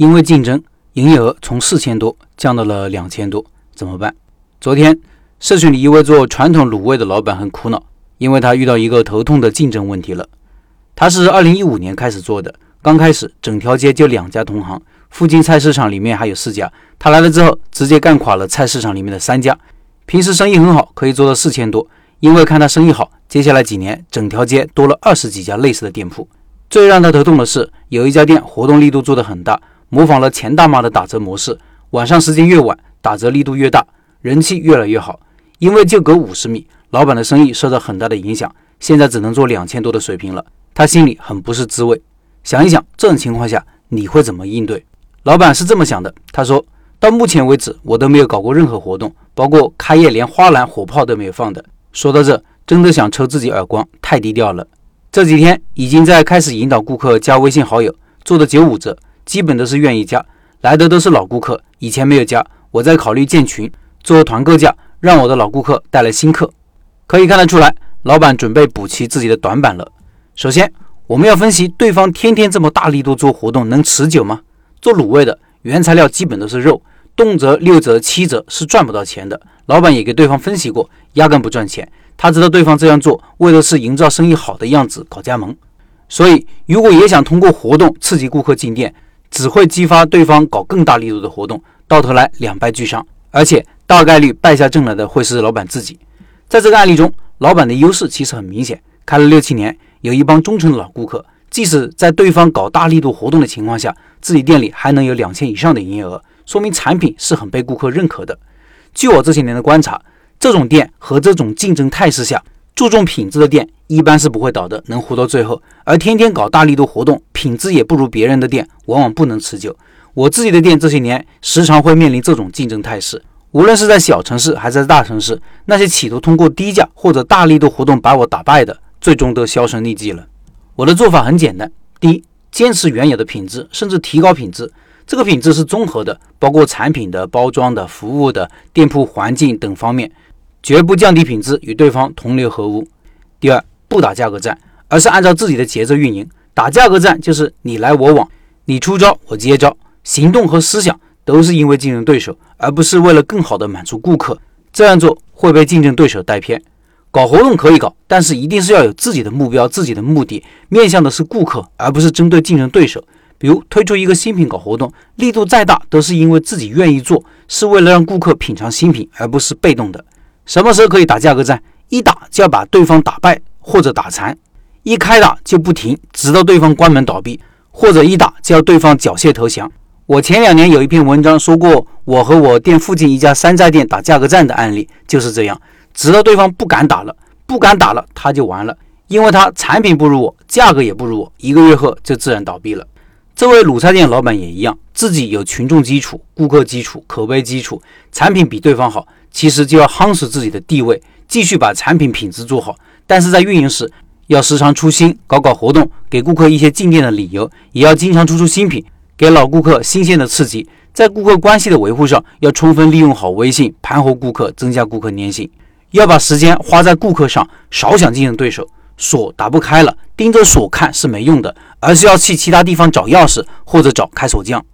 因为竞争，营业额从四千多降到了两千多，怎么办？昨天社群里一位做传统卤味的老板很苦恼，因为他遇到一个头痛的竞争问题了。他是二零一五年开始做的，刚开始整条街就两家同行，附近菜市场里面还有四家。他来了之后，直接干垮了菜市场里面的三家。平时生意很好，可以做到四千多。因为看他生意好，接下来几年整条街多了二十几家类似的店铺。最让他头痛的是，有一家店活动力度做得很大。模仿了钱大妈的打折模式，晚上时间越晚，打折力度越大，人气越来越好。因为就隔五十米，老板的生意受到很大的影响，现在只能做两千多的水平了。他心里很不是滋味。想一想，这种情况下你会怎么应对？老板是这么想的，他说到目前为止，我都没有搞过任何活动，包括开业连花篮火炮都没有放的。说到这，真的想抽自己耳光，太低调了。这几天已经在开始引导顾客加微信好友，做的九五折。基本都是愿意加，来的都是老顾客，以前没有加。我在考虑建群，做团购价，让我的老顾客带来新客。可以看得出来，老板准备补齐自己的短板了。首先，我们要分析对方天天这么大力度做活动能持久吗？做卤味的原材料基本都是肉，动辄六折七折是赚不到钱的。老板也给对方分析过，压根不赚钱。他知道对方这样做为的是营造生意好的样子，搞加盟。所以，如果也想通过活动刺激顾客进店，只会激发对方搞更大力度的活动，到头来两败俱伤，而且大概率败下阵来的会是老板自己。在这个案例中，老板的优势其实很明显，开了六七年，有一帮忠诚的老顾客，即使在对方搞大力度活动的情况下，自己店里还能有两千以上的营业额，说明产品是很被顾客认可的。据我这些年的观察，这种店和这种竞争态势下。注重品质的店一般是不会倒的，能活到最后；而天天搞大力度活动，品质也不如别人的店，往往不能持久。我自己的店这些年时常会面临这种竞争态势，无论是在小城市还是在大城市，那些企图通过低价或者大力度活动把我打败的，最终都销声匿迹了。我的做法很简单：第一，坚持原有的品质，甚至提高品质。这个品质是综合的，包括产品的、包装的、服务的、店铺环境等方面。绝不降低品质，与对方同流合污。第二，不打价格战，而是按照自己的节奏运营。打价格战就是你来我往，你出招我接招，行动和思想都是因为竞争对手，而不是为了更好的满足顾客。这样做会被竞争对手带偏。搞活动可以搞，但是一定是要有自己的目标、自己的目的，面向的是顾客，而不是针对竞争对手。比如推出一个新品搞活动，力度再大，都是因为自己愿意做，是为了让顾客品尝新品，而不是被动的。什么时候可以打价格战？一打就要把对方打败或者打残，一开打就不停，直到对方关门倒闭，或者一打就要对方缴械投降。我前两年有一篇文章说过，我和我店附近一家山寨店打价格战的案例就是这样，直到对方不敢打了，不敢打了，他就完了，因为他产品不如我，价格也不如我，一个月后就自然倒闭了。这位卤菜店老板也一样，自己有群众基础、顾客基础、口碑基础，产品比对方好。其实就要夯实自己的地位，继续把产品品质做好。但是在运营时，要时常出新，搞搞活动，给顾客一些进店的理由，也要经常出出新品，给老顾客新鲜的刺激。在顾客关系的维护上，要充分利用好微信，盘活顾客，增加顾客粘性。要把时间花在顾客上，少想竞争对手。锁打不开了，盯着锁看是没用的，而是要去其他地方找钥匙或者找开锁匠。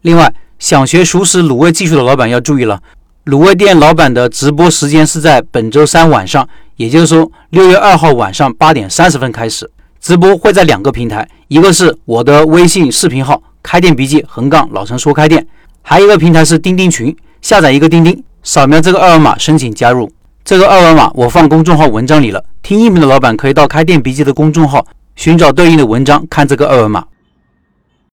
另外，想学熟食卤味技术的老板要注意了。卤味店老板的直播时间是在本周三晚上，也就是说六月二号晚上八点三十分开始直播，会在两个平台，一个是我的微信视频号“开店笔记”横杠老陈说开店，还有一个平台是钉钉群，下载一个钉钉，扫描这个二维码申请加入。这个二维码我放公众号文章里了，听音频的老板可以到开店笔记的公众号寻找对应的文章，看这个二维码。